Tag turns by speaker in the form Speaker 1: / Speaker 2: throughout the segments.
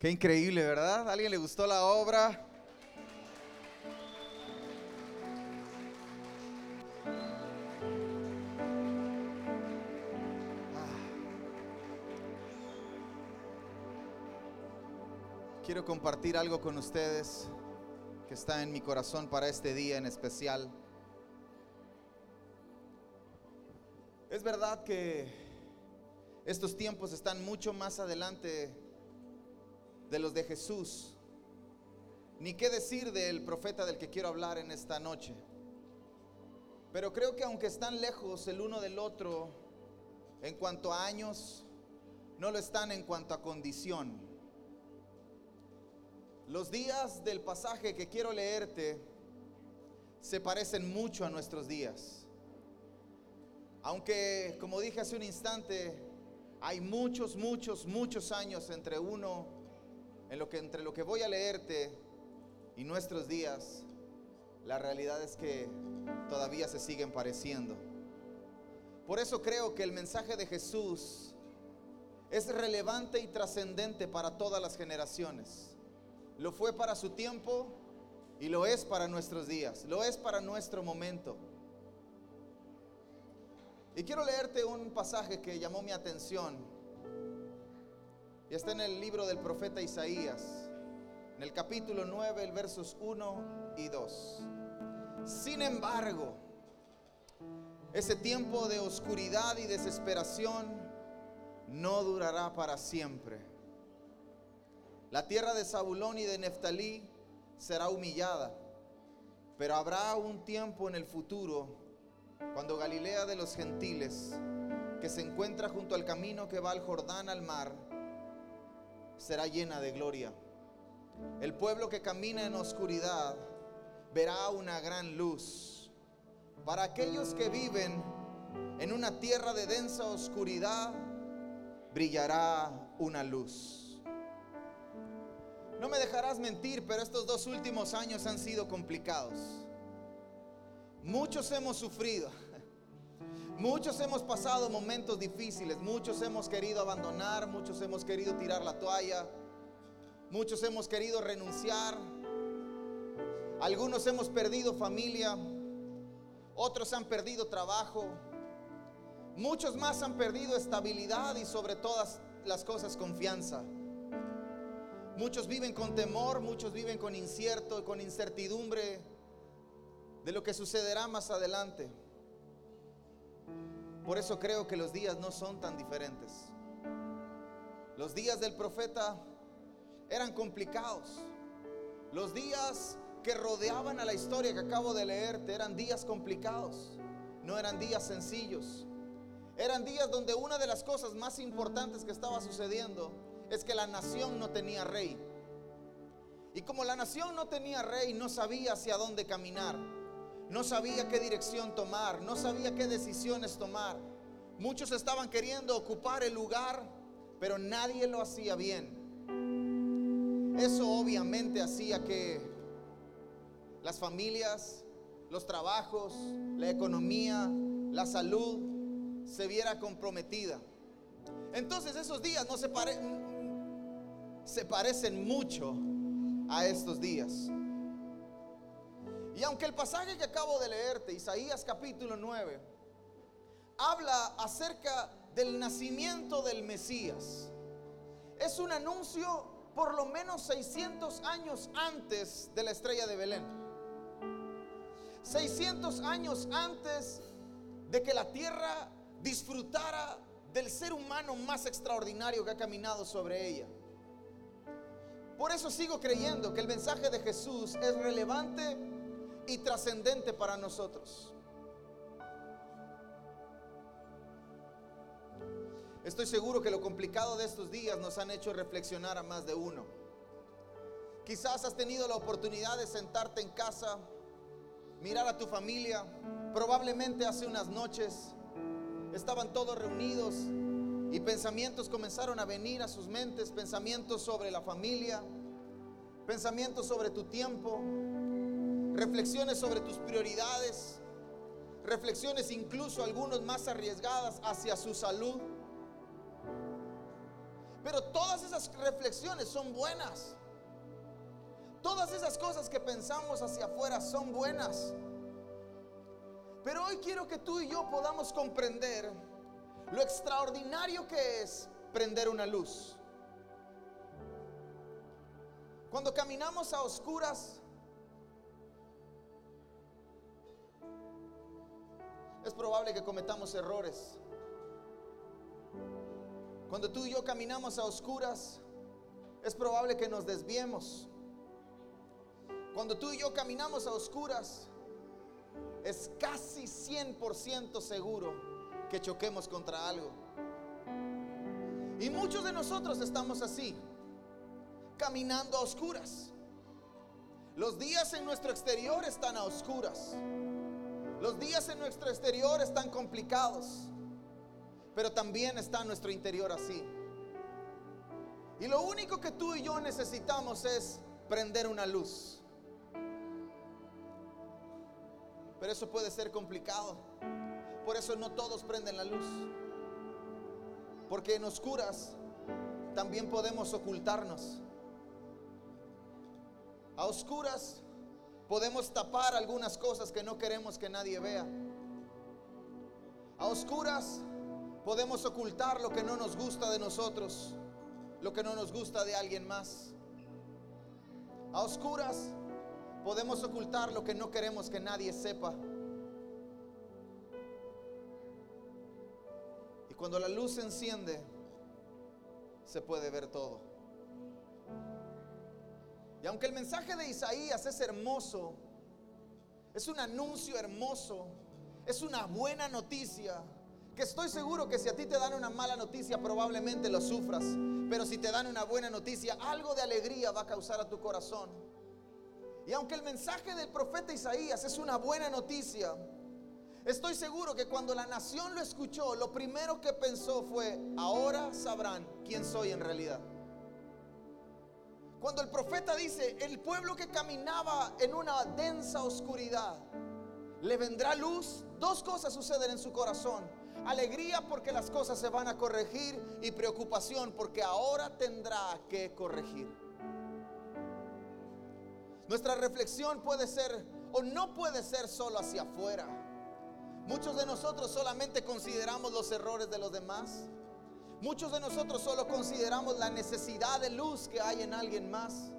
Speaker 1: Qué increíble, ¿verdad? ¿A alguien le gustó la obra? Quiero compartir algo con ustedes que está en mi corazón para este día en especial. Es verdad que estos tiempos están mucho más adelante de los de Jesús. Ni qué decir del profeta del que quiero hablar en esta noche. Pero creo que aunque están lejos el uno del otro en cuanto a años, no lo están en cuanto a condición. Los días del pasaje que quiero leerte se parecen mucho a nuestros días. Aunque, como dije hace un instante, hay muchos, muchos, muchos años entre uno, en lo que, entre lo que voy a leerte y nuestros días, la realidad es que todavía se siguen pareciendo. Por eso creo que el mensaje de Jesús es relevante y trascendente para todas las generaciones. Lo fue para su tiempo y lo es para nuestros días, lo es para nuestro momento. Y quiero leerte un pasaje que llamó mi atención. Y está en el libro del profeta Isaías, en el capítulo 9, el versos 1 y 2. Sin embargo, ese tiempo de oscuridad y desesperación no durará para siempre la tierra de Zabulón y de Neftalí será humillada, pero habrá un tiempo en el futuro cuando Galilea de los gentiles, que se encuentra junto al camino que va al Jordán al mar, será llena de gloria. El pueblo que camina en oscuridad verá una gran luz. Para aquellos que viven en una tierra de densa oscuridad, brillará una luz. No me dejarás mentir, pero estos dos últimos años han sido complicados. Muchos hemos sufrido. Muchos hemos pasado momentos difíciles. Muchos hemos querido abandonar. Muchos hemos querido tirar la toalla. Muchos hemos querido renunciar. Algunos hemos perdido familia. Otros han perdido trabajo. Muchos más han perdido estabilidad y sobre todas las cosas confianza. Muchos viven con temor, muchos viven con incierto, con incertidumbre de lo que sucederá más adelante. Por eso creo que los días no son tan diferentes. Los días del profeta eran complicados. Los días que rodeaban a la historia que acabo de leerte eran días complicados. No eran días sencillos. Eran días donde una de las cosas más importantes que estaba sucediendo es que la nación no tenía rey. Y como la nación no tenía rey, no sabía hacia dónde caminar, no sabía qué dirección tomar, no sabía qué decisiones tomar. Muchos estaban queriendo ocupar el lugar, pero nadie lo hacía bien. Eso obviamente hacía que las familias, los trabajos, la economía, la salud se viera comprometida. Entonces esos días no se, se parecen mucho a estos días. Y aunque el pasaje que acabo de leerte, Isaías capítulo 9, habla acerca del nacimiento del Mesías, es un anuncio por lo menos 600 años antes de la estrella de Belén. 600 años antes de que la tierra disfrutara del ser humano más extraordinario que ha caminado sobre ella. Por eso sigo creyendo que el mensaje de Jesús es relevante y trascendente para nosotros. Estoy seguro que lo complicado de estos días nos han hecho reflexionar a más de uno. Quizás has tenido la oportunidad de sentarte en casa, mirar a tu familia. Probablemente hace unas noches estaban todos reunidos y pensamientos comenzaron a venir a sus mentes, pensamientos sobre la familia, pensamientos sobre tu tiempo, reflexiones sobre tus prioridades, reflexiones incluso algunos más arriesgadas hacia su salud. Pero todas esas reflexiones son buenas. Todas esas cosas que pensamos hacia afuera son buenas. Pero hoy quiero que tú y yo podamos comprender lo extraordinario que es prender una luz. Cuando caminamos a oscuras, es probable que cometamos errores. Cuando tú y yo caminamos a oscuras, es probable que nos desviemos. Cuando tú y yo caminamos a oscuras, es casi 100% seguro que choquemos contra algo. Y muchos de nosotros estamos así, caminando a oscuras. Los días en nuestro exterior están a oscuras. Los días en nuestro exterior están complicados, pero también está nuestro interior así. Y lo único que tú y yo necesitamos es prender una luz. Pero eso puede ser complicado. Por eso no todos prenden la luz. Porque en oscuras también podemos ocultarnos. A oscuras podemos tapar algunas cosas que no queremos que nadie vea. A oscuras podemos ocultar lo que no nos gusta de nosotros, lo que no nos gusta de alguien más. A oscuras podemos ocultar lo que no queremos que nadie sepa. Y cuando la luz se enciende, se puede ver todo. Y aunque el mensaje de Isaías es hermoso, es un anuncio hermoso, es una buena noticia, que estoy seguro que si a ti te dan una mala noticia probablemente lo sufras, pero si te dan una buena noticia, algo de alegría va a causar a tu corazón. Y aunque el mensaje del profeta Isaías es una buena noticia, estoy seguro que cuando la nación lo escuchó, lo primero que pensó fue, ahora sabrán quién soy en realidad. Cuando el profeta dice, el pueblo que caminaba en una densa oscuridad, le vendrá luz, dos cosas suceden en su corazón. Alegría porque las cosas se van a corregir y preocupación porque ahora tendrá que corregir. Nuestra reflexión puede ser o no puede ser solo hacia afuera. Muchos de nosotros solamente consideramos los errores de los demás. Muchos de nosotros solo consideramos la necesidad de luz que hay en alguien más.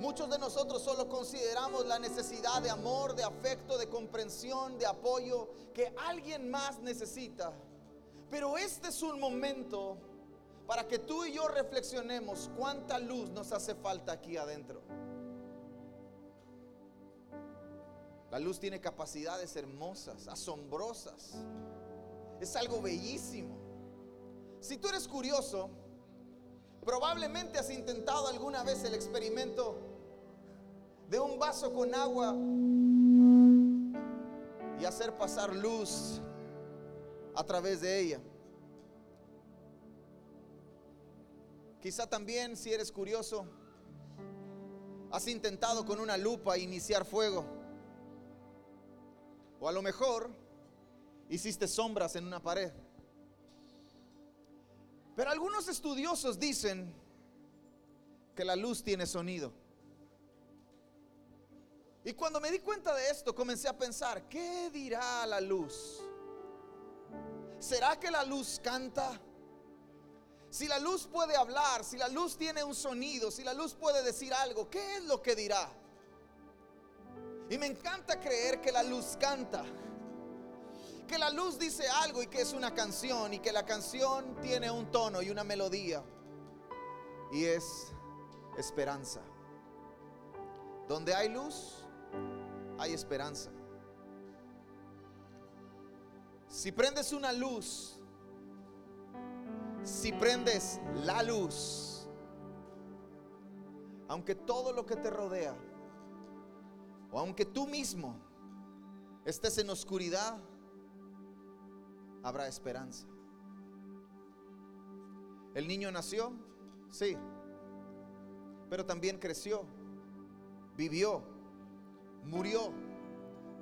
Speaker 1: Muchos de nosotros solo consideramos la necesidad de amor, de afecto, de comprensión, de apoyo que alguien más necesita. Pero este es un momento para que tú y yo reflexionemos cuánta luz nos hace falta aquí adentro. La luz tiene capacidades hermosas, asombrosas. Es algo bellísimo. Si tú eres curioso, probablemente has intentado alguna vez el experimento de un vaso con agua y hacer pasar luz a través de ella. Quizá también, si eres curioso, has intentado con una lupa iniciar fuego. O a lo mejor hiciste sombras en una pared. Pero algunos estudiosos dicen que la luz tiene sonido. Y cuando me di cuenta de esto, comencé a pensar, ¿qué dirá la luz? ¿Será que la luz canta? Si la luz puede hablar, si la luz tiene un sonido, si la luz puede decir algo, ¿qué es lo que dirá? Y me encanta creer que la luz canta. Que la luz dice algo y que es una canción y que la canción tiene un tono y una melodía. Y es esperanza. Donde hay luz, hay esperanza. Si prendes una luz, si prendes la luz, aunque todo lo que te rodea o aunque tú mismo estés en oscuridad, habrá esperanza. El niño nació, sí, pero también creció, vivió, murió.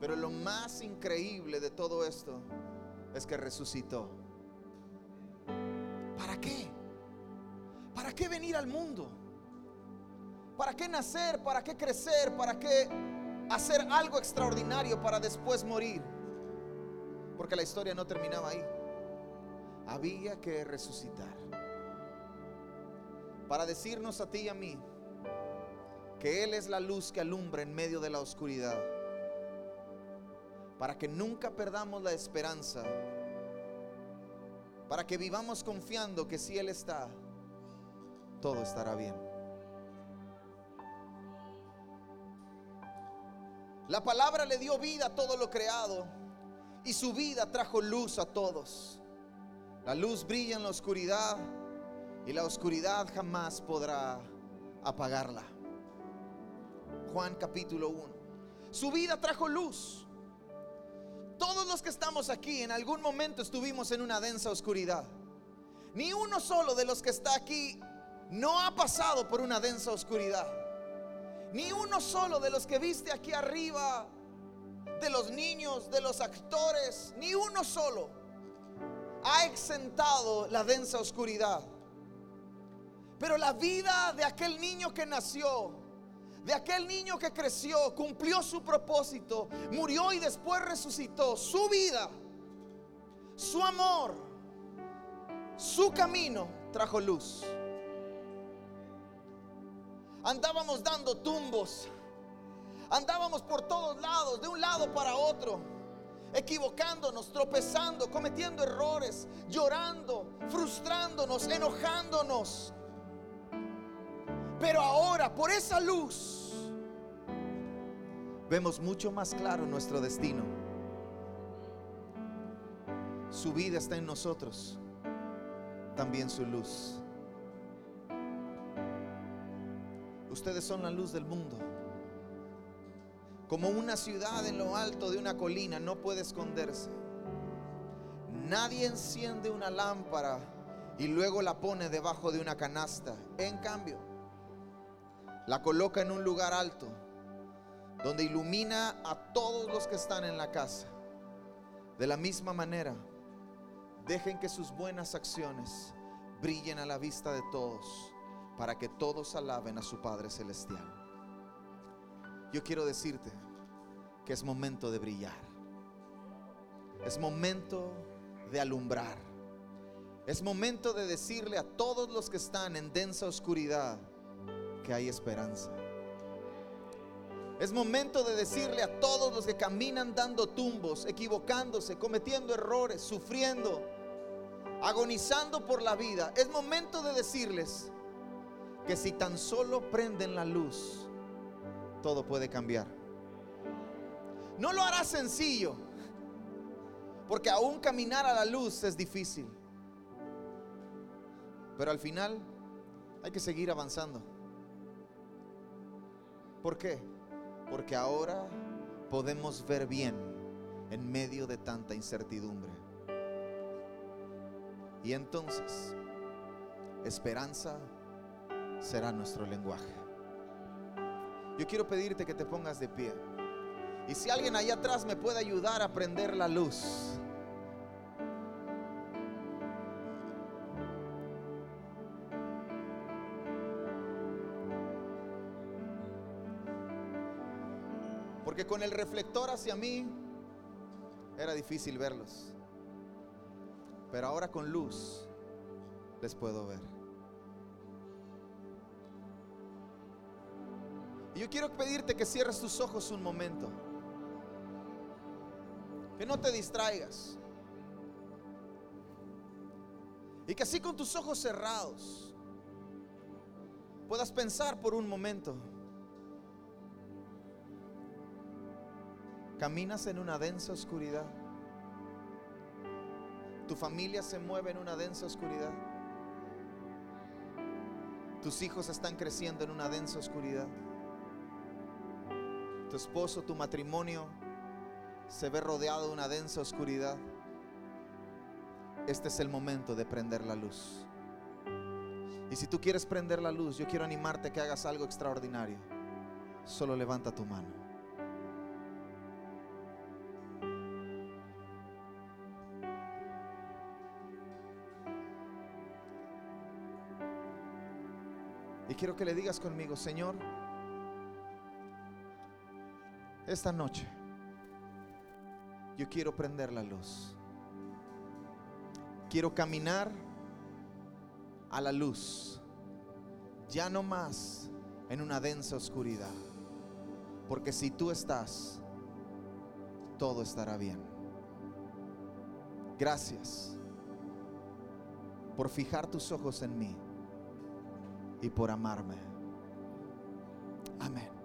Speaker 1: Pero lo más increíble de todo esto es que resucitó. ¿Para qué? qué venir al mundo? ¿Para qué nacer? ¿Para qué crecer? ¿Para qué hacer algo extraordinario para después morir? Porque la historia no terminaba ahí. Había que resucitar. Para decirnos a ti y a mí que Él es la luz que alumbra en medio de la oscuridad. Para que nunca perdamos la esperanza. Para que vivamos confiando que si Él está, todo estará bien. La palabra le dio vida a todo lo creado y su vida trajo luz a todos. La luz brilla en la oscuridad y la oscuridad jamás podrá apagarla. Juan capítulo 1. Su vida trajo luz. Todos los que estamos aquí en algún momento estuvimos en una densa oscuridad. Ni uno solo de los que está aquí no ha pasado por una densa oscuridad. Ni uno solo de los que viste aquí arriba, de los niños, de los actores, ni uno solo ha exentado la densa oscuridad. Pero la vida de aquel niño que nació, de aquel niño que creció, cumplió su propósito, murió y después resucitó, su vida, su amor, su camino trajo luz. Andábamos dando tumbos, andábamos por todos lados, de un lado para otro, equivocándonos, tropezando, cometiendo errores, llorando, frustrándonos, enojándonos. Pero ahora, por esa luz, vemos mucho más claro nuestro destino. Su vida está en nosotros, también su luz. Ustedes son la luz del mundo. Como una ciudad en lo alto de una colina no puede esconderse. Nadie enciende una lámpara y luego la pone debajo de una canasta. En cambio, la coloca en un lugar alto donde ilumina a todos los que están en la casa. De la misma manera, dejen que sus buenas acciones brillen a la vista de todos para que todos alaben a su Padre Celestial. Yo quiero decirte que es momento de brillar. Es momento de alumbrar. Es momento de decirle a todos los que están en densa oscuridad que hay esperanza. Es momento de decirle a todos los que caminan dando tumbos, equivocándose, cometiendo errores, sufriendo, agonizando por la vida. Es momento de decirles que si tan solo prenden la luz, todo puede cambiar. No lo hará sencillo, porque aún caminar a la luz es difícil. Pero al final hay que seguir avanzando. ¿Por qué? Porque ahora podemos ver bien en medio de tanta incertidumbre. Y entonces, esperanza será nuestro lenguaje. Yo quiero pedirte que te pongas de pie. Y si alguien allá atrás me puede ayudar a prender la luz. Porque con el reflector hacia mí era difícil verlos. Pero ahora con luz les puedo ver. Y yo quiero pedirte que cierres tus ojos un momento. Que no te distraigas. Y que así con tus ojos cerrados puedas pensar por un momento. Caminas en una densa oscuridad. Tu familia se mueve en una densa oscuridad. Tus hijos están creciendo en una densa oscuridad tu esposo, tu matrimonio se ve rodeado de una densa oscuridad, este es el momento de prender la luz. Y si tú quieres prender la luz, yo quiero animarte a que hagas algo extraordinario. Solo levanta tu mano. quiero que le digas conmigo, Señor, esta noche yo quiero prender la luz. Quiero caminar a la luz, ya no más en una densa oscuridad. Porque si tú estás, todo estará bien. Gracias por fijar tus ojos en mí y por amarme. Amén.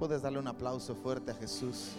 Speaker 1: Puedes darle un aplauso fuerte a Jesús.